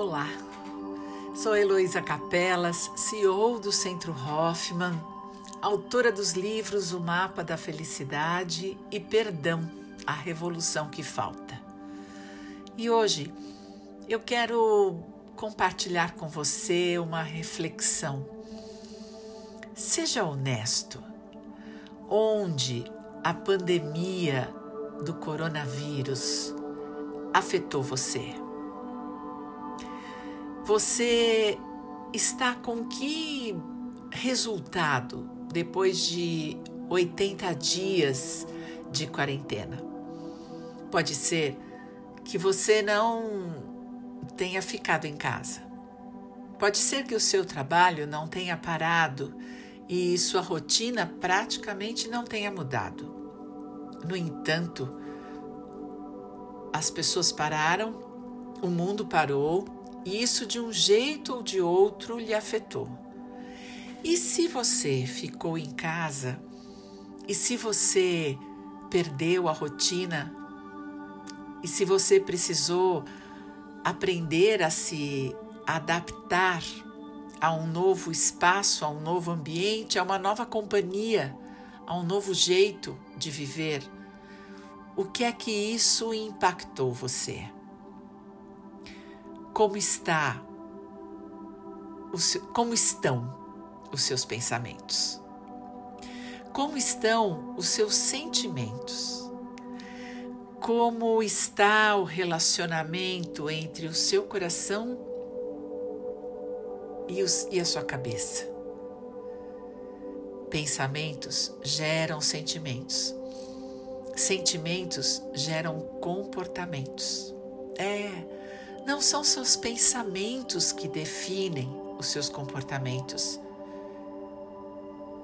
Olá, sou Heloísa Capelas, CEO do Centro Hoffman, autora dos livros O Mapa da Felicidade e Perdão, a Revolução que Falta. E hoje eu quero compartilhar com você uma reflexão. Seja honesto. Onde a pandemia do coronavírus afetou você? Você está com que resultado depois de 80 dias de quarentena? Pode ser que você não tenha ficado em casa. Pode ser que o seu trabalho não tenha parado e sua rotina praticamente não tenha mudado. No entanto, as pessoas pararam, o mundo parou e isso de um jeito ou de outro lhe afetou. E se você ficou em casa e se você perdeu a rotina e se você precisou aprender a se adaptar a um novo espaço, a um novo ambiente, a uma nova companhia, a um novo jeito de viver. O que é que isso impactou você? Como está? Como estão os seus pensamentos? Como estão os seus sentimentos? Como está o relacionamento entre o seu coração e, os, e a sua cabeça? Pensamentos geram sentimentos. Sentimentos geram comportamentos. É, não são seus pensamentos que definem os seus comportamentos.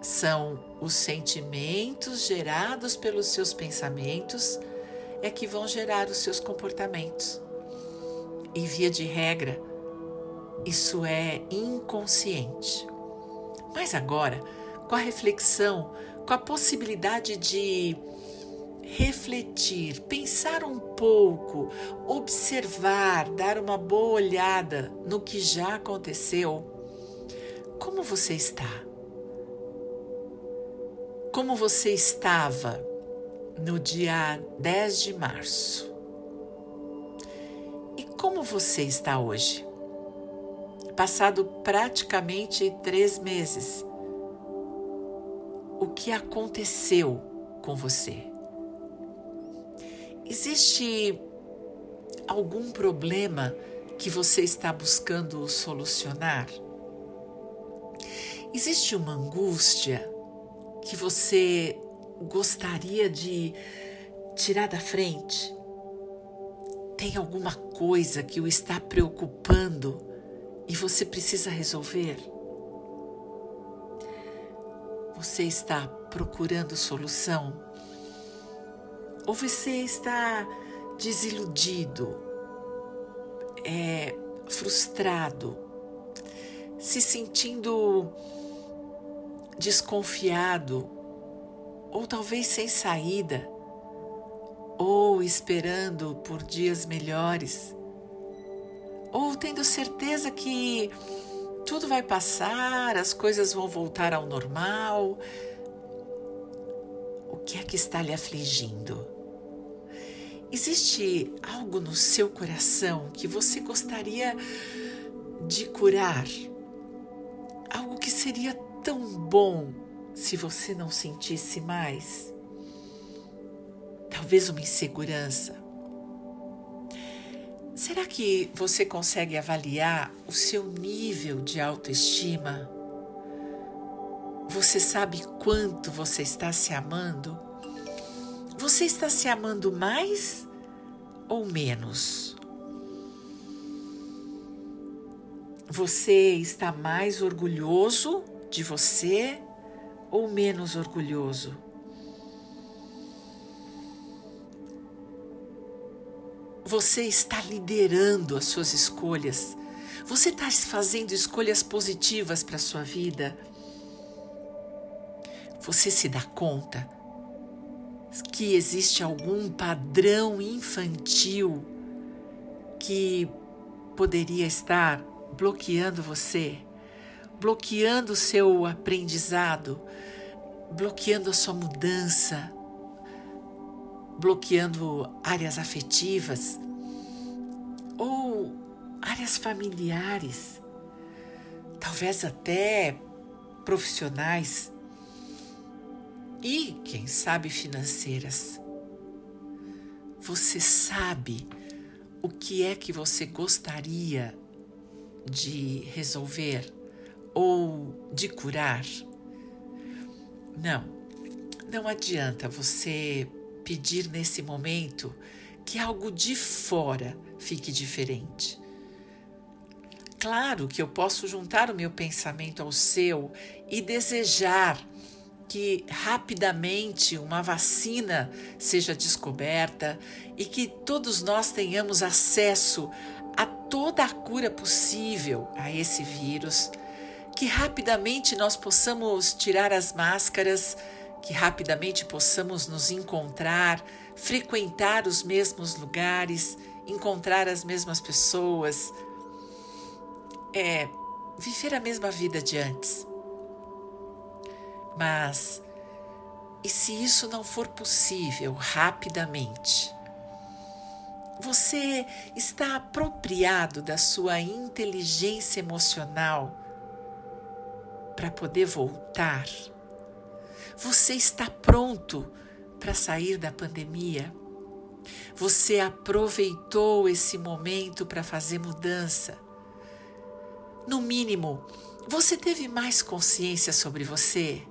São os sentimentos gerados pelos seus pensamentos é que vão gerar os seus comportamentos. E via de regra, isso é inconsciente. Mas agora, com a reflexão, com a possibilidade de refletir, pensar um pouco, observar, dar uma boa olhada no que já aconteceu, como você está? Como você estava no dia 10 de março. E como você está hoje? Passado praticamente três meses, o que aconteceu com você? Existe algum problema que você está buscando solucionar? Existe uma angústia que você gostaria de tirar da frente? Tem alguma coisa que o está preocupando e você precisa resolver? Você está procurando solução? Ou você está desiludido, é, frustrado, se sentindo desconfiado ou talvez sem saída, ou esperando por dias melhores, ou tendo certeza que tudo vai passar, as coisas vão voltar ao normal. O que é que está lhe afligindo? Existe algo no seu coração que você gostaria de curar? Algo que seria tão bom se você não sentisse mais? Talvez uma insegurança. Será que você consegue avaliar o seu nível de autoestima? Você sabe quanto você está se amando? Você está se amando mais ou menos? Você está mais orgulhoso de você ou menos orgulhoso? Você está liderando as suas escolhas. Você está fazendo escolhas positivas para a sua vida. Você se dá conta que existe algum padrão infantil que poderia estar bloqueando você, bloqueando o seu aprendizado, bloqueando a sua mudança, bloqueando áreas afetivas ou áreas familiares, talvez até profissionais e, quem sabe, financeiras. Você sabe o que é que você gostaria de resolver ou de curar? Não, não adianta você pedir nesse momento que algo de fora fique diferente. Claro que eu posso juntar o meu pensamento ao seu e desejar que rapidamente uma vacina seja descoberta e que todos nós tenhamos acesso a toda a cura possível a esse vírus, que rapidamente nós possamos tirar as máscaras, que rapidamente possamos nos encontrar, frequentar os mesmos lugares, encontrar as mesmas pessoas, é viver a mesma vida de antes. Mas e se isso não for possível rapidamente? Você está apropriado da sua inteligência emocional para poder voltar? Você está pronto para sair da pandemia? Você aproveitou esse momento para fazer mudança? No mínimo, você teve mais consciência sobre você?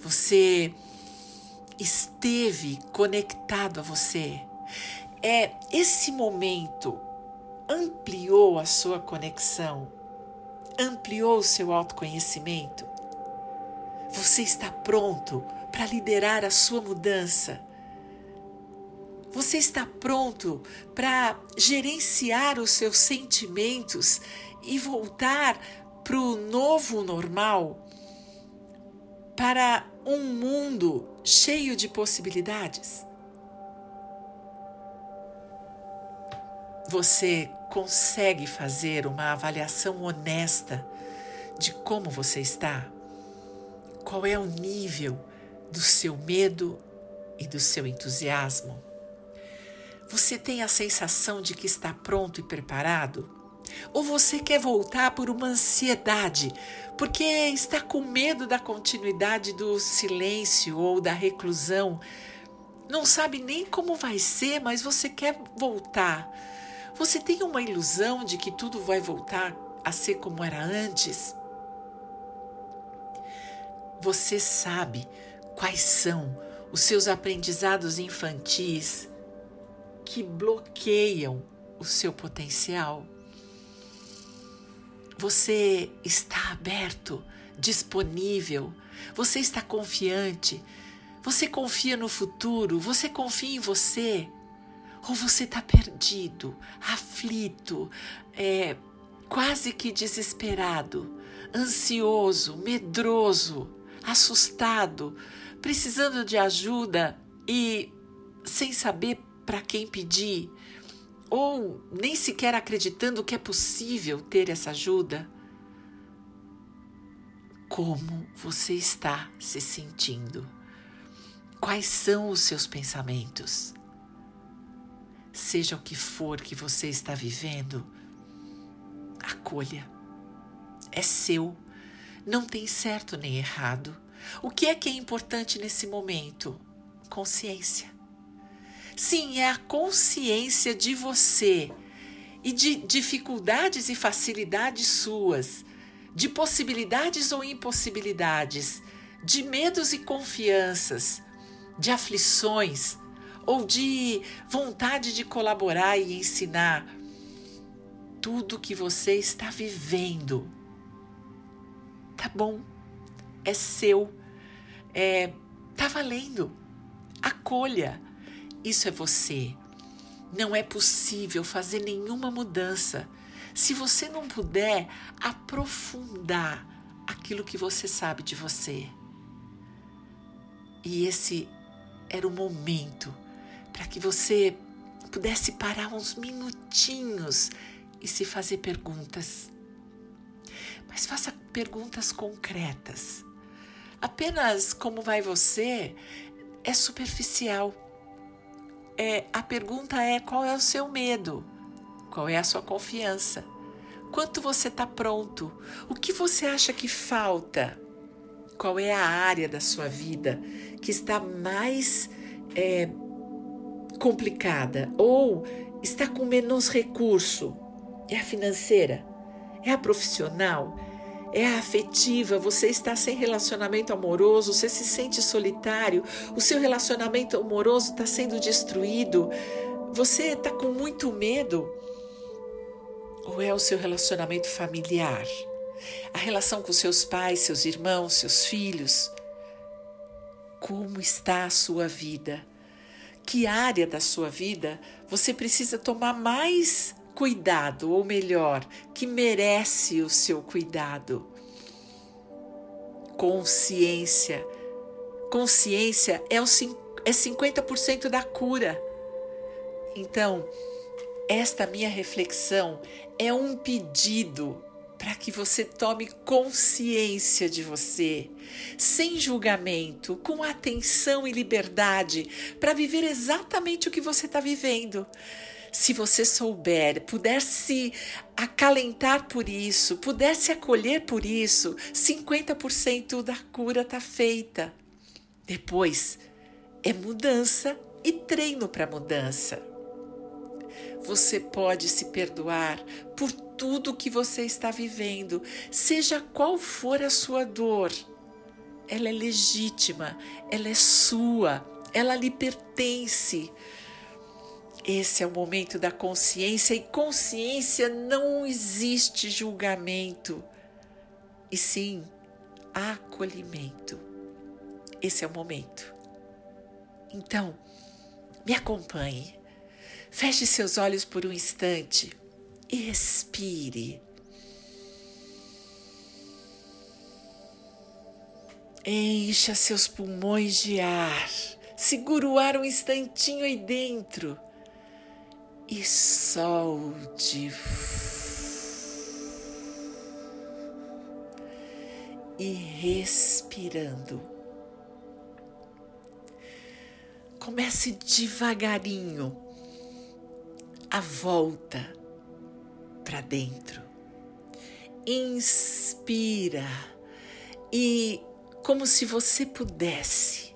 Você esteve conectado a você? É esse momento ampliou a sua conexão, ampliou o seu autoconhecimento. Você está pronto para liderar a sua mudança. Você está pronto para gerenciar os seus sentimentos e voltar para o novo normal, para um mundo cheio de possibilidades? Você consegue fazer uma avaliação honesta de como você está? Qual é o nível do seu medo e do seu entusiasmo? Você tem a sensação de que está pronto e preparado? Ou você quer voltar por uma ansiedade, porque está com medo da continuidade do silêncio ou da reclusão? Não sabe nem como vai ser, mas você quer voltar. Você tem uma ilusão de que tudo vai voltar a ser como era antes? Você sabe quais são os seus aprendizados infantis que bloqueiam o seu potencial? Você está aberto, disponível, você está confiante, você confia no futuro, você confia em você. Ou você está perdido, aflito, é, quase que desesperado, ansioso, medroso, assustado, precisando de ajuda e sem saber para quem pedir, ou nem sequer acreditando que é possível ter essa ajuda? Como você está se sentindo? Quais são os seus pensamentos? Seja o que for que você está vivendo, acolha. É seu. Não tem certo nem errado. O que é que é importante nesse momento? Consciência. Sim, é a consciência de você e de dificuldades e facilidades suas, de possibilidades ou impossibilidades, de medos e confianças, de aflições ou de vontade de colaborar e ensinar. Tudo que você está vivendo. Tá bom, é seu, é, tá valendo. Acolha isso é você. Não é possível fazer nenhuma mudança se você não puder aprofundar aquilo que você sabe de você. E esse era o momento para que você pudesse parar uns minutinhos e se fazer perguntas. Mas faça perguntas concretas. Apenas como vai você é superficial. É, a pergunta é qual é o seu medo? Qual é a sua confiança? Quanto você está pronto? O que você acha que falta? Qual é a área da sua vida que está mais é, complicada ou está com menos recurso? É a financeira? É a profissional? É afetiva? Você está sem relacionamento amoroso? Você se sente solitário? O seu relacionamento amoroso está sendo destruído? Você está com muito medo? Ou é o seu relacionamento familiar? A relação com seus pais, seus irmãos, seus filhos? Como está a sua vida? Que área da sua vida você precisa tomar mais cuidado, ou melhor, que merece o seu cuidado? Consciência. Consciência é, o, é 50% da cura. Então, esta minha reflexão é um pedido para que você tome consciência de você, sem julgamento, com atenção e liberdade, para viver exatamente o que você está vivendo. Se você souber, puder se acalentar por isso, puder se acolher por isso, 50% da cura está feita. Depois é mudança e treino para mudança. Você pode se perdoar por tudo que você está vivendo, seja qual for a sua dor. Ela é legítima, ela é sua, ela lhe pertence. Esse é o momento da consciência e consciência não existe julgamento, e sim acolhimento. Esse é o momento. Então, me acompanhe. Feche seus olhos por um instante e respire. Encha seus pulmões de ar. Segura o ar um instantinho aí dentro e solte. E respirando. Comece devagarinho a volta para dentro. Inspira e, como se você pudesse,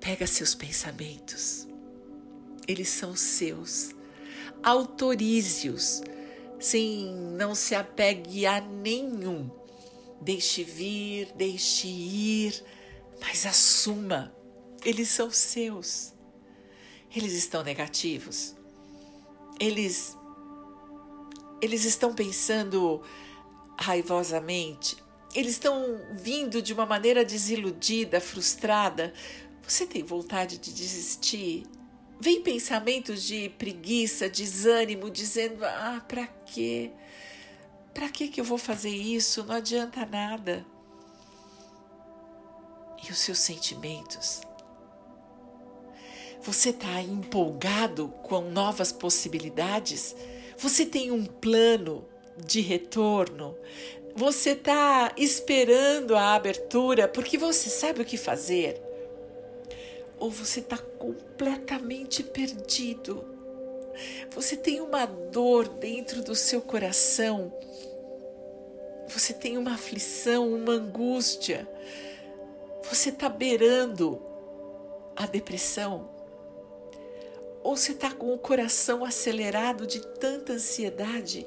pega seus pensamentos, eles são seus, autorize-os, sim, não se apegue a nenhum. Deixe vir, deixe ir, mas assuma, eles são seus. Eles estão negativos eles eles estão pensando raivosamente, eles estão vindo de uma maneira desiludida, frustrada. Você tem vontade de desistir? Vem pensamentos de preguiça, desânimo, dizendo: "Ah, para quê? Para que que eu vou fazer isso? Não adianta nada." E os seus sentimentos? Você está empolgado com novas possibilidades? Você tem um plano de retorno? Você está esperando a abertura porque você sabe o que fazer? Ou você está completamente perdido? Você tem uma dor dentro do seu coração? Você tem uma aflição, uma angústia? Você está beirando a depressão? Ou você está com o coração acelerado de tanta ansiedade?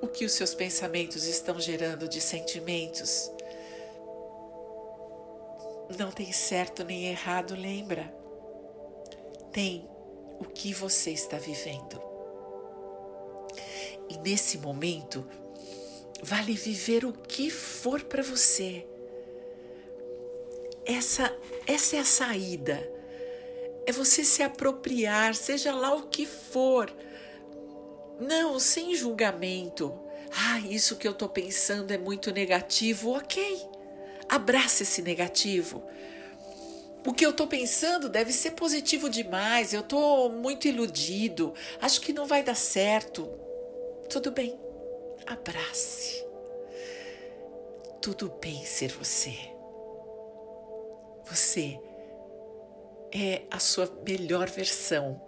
O que os seus pensamentos estão gerando de sentimentos? Não tem certo nem errado, lembra? Tem o que você está vivendo. E nesse momento, vale viver o que for para você essa, essa é a saída. É você se apropriar, seja lá o que for. Não, sem julgamento. Ah, isso que eu estou pensando é muito negativo. Ok, abraça esse negativo. o que eu estou pensando deve ser positivo demais, eu estou muito iludido, acho que não vai dar certo. Tudo bem, abrace. Tudo bem ser você. Você é a sua melhor versão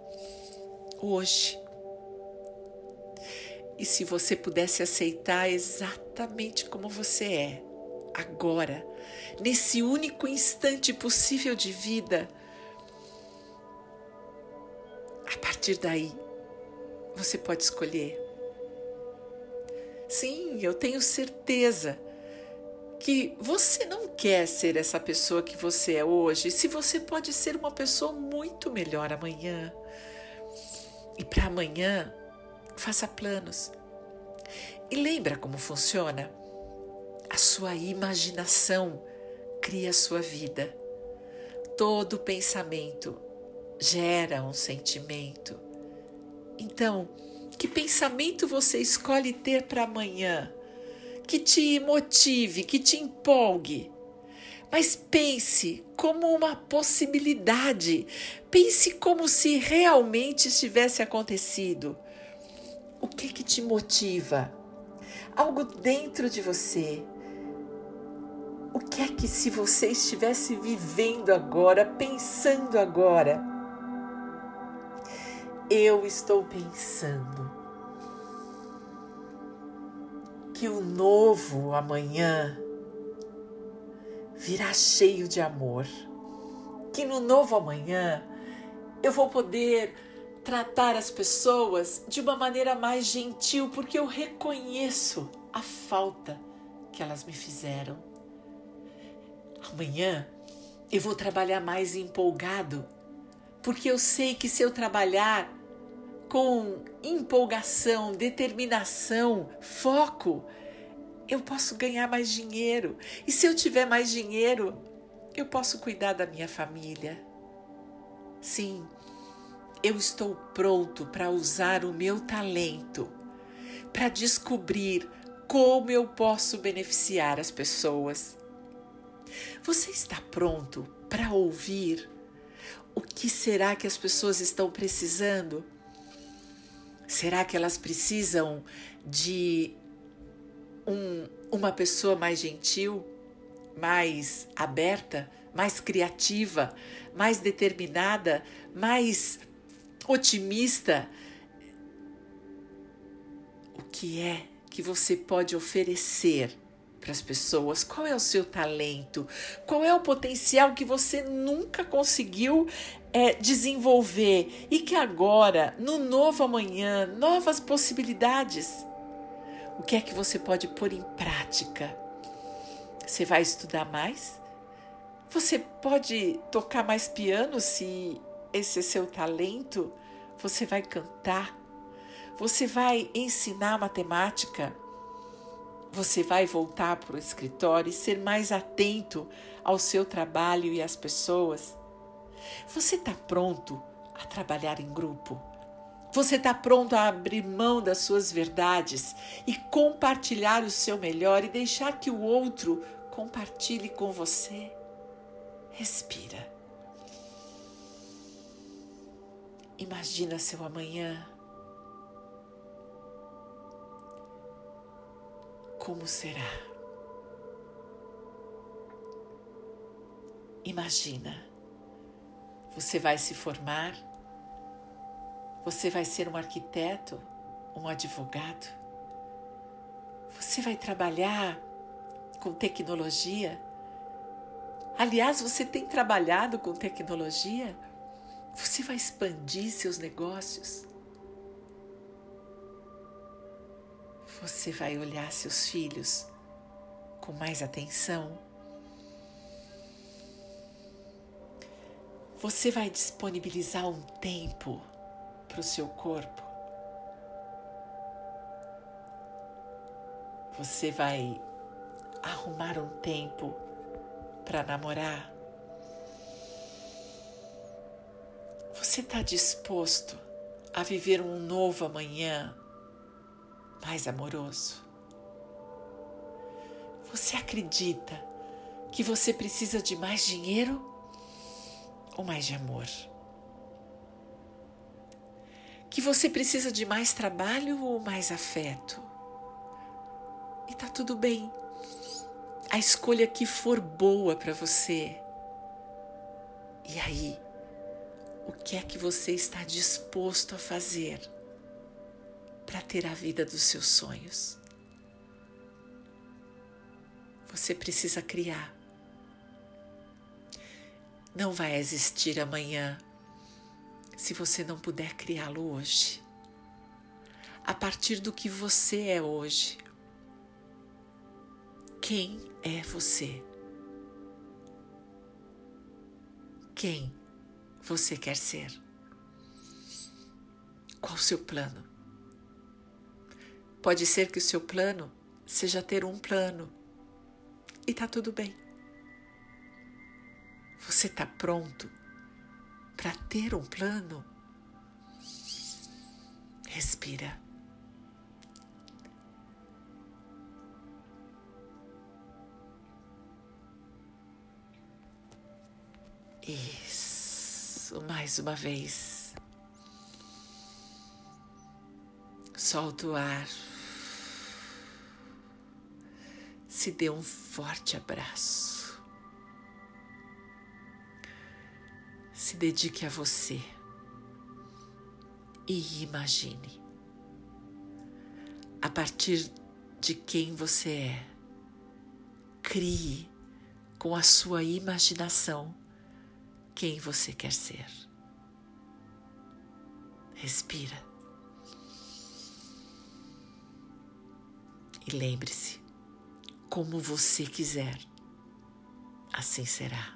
hoje. E se você pudesse aceitar exatamente como você é, agora, nesse único instante possível de vida, a partir daí, você pode escolher. Sim, eu tenho certeza que você não quer ser essa pessoa que você é hoje, se você pode ser uma pessoa muito melhor amanhã. E para amanhã, faça planos. E lembra como funciona? A sua imaginação cria a sua vida. Todo pensamento gera um sentimento. Então, que pensamento você escolhe ter para amanhã? Que te motive, que te empolgue. Mas pense como uma possibilidade. Pense como se realmente tivesse acontecido. O que que te motiva? Algo dentro de você o que é que se você estivesse vivendo agora, pensando agora? Eu estou pensando que o novo amanhã virá cheio de amor. Que no novo amanhã eu vou poder tratar as pessoas de uma maneira mais gentil, porque eu reconheço a falta que elas me fizeram. Amanhã eu vou trabalhar mais empolgado, porque eu sei que se eu trabalhar com empolgação, determinação, foco, eu posso ganhar mais dinheiro. E se eu tiver mais dinheiro, eu posso cuidar da minha família. Sim, eu estou pronto para usar o meu talento, para descobrir como eu posso beneficiar as pessoas. Você está pronto para ouvir o que será que as pessoas estão precisando? Será que elas precisam de um, uma pessoa mais gentil, mais aberta, mais criativa, mais determinada, mais otimista? O que é que você pode oferecer? Para as pessoas? Qual é o seu talento? Qual é o potencial que você nunca conseguiu é, desenvolver e que agora, no novo amanhã, novas possibilidades? O que é que você pode pôr em prática? Você vai estudar mais? Você pode tocar mais piano se esse é seu talento? Você vai cantar? Você vai ensinar matemática? Você vai voltar para o escritório e ser mais atento ao seu trabalho e às pessoas? Você está pronto a trabalhar em grupo? Você está pronto a abrir mão das suas verdades e compartilhar o seu melhor e deixar que o outro compartilhe com você? Respira. Imagina seu amanhã como será. Imagina, você vai se formar, você vai ser um arquiteto, um advogado, você vai trabalhar com tecnologia. Aliás, você tem trabalhado com tecnologia, você vai expandir seus negócios. Você vai olhar seus filhos com mais atenção. Você vai disponibilizar um tempo para o seu corpo. Você vai arrumar um tempo para namorar. Você está disposto a viver um novo amanhã mais amoroso. Você acredita que você precisa de mais dinheiro? ou mais de amor? Que você precisa de mais trabalho ou mais afeto? E tá tudo bem. A escolha que for boa para você. E aí, o que é que você está disposto a fazer para ter a vida dos seus sonhos? Você precisa criar. Não vai existir amanhã se você não puder criá-lo hoje. A partir do que você é hoje. Quem é você? Quem você quer ser? Qual o seu plano? Pode ser que o seu plano seja ter um plano e tá tudo bem. Você tá pronto para ter um plano? Respira. Isso, mais uma vez. Solta o ar. Se dê um forte abraço. Se dedique a você e imagine. A partir de quem você é, crie com a sua imaginação quem você quer ser. Respira. E lembre-se, como você quiser, assim será.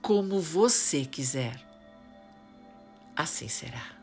Como você quiser, assim será.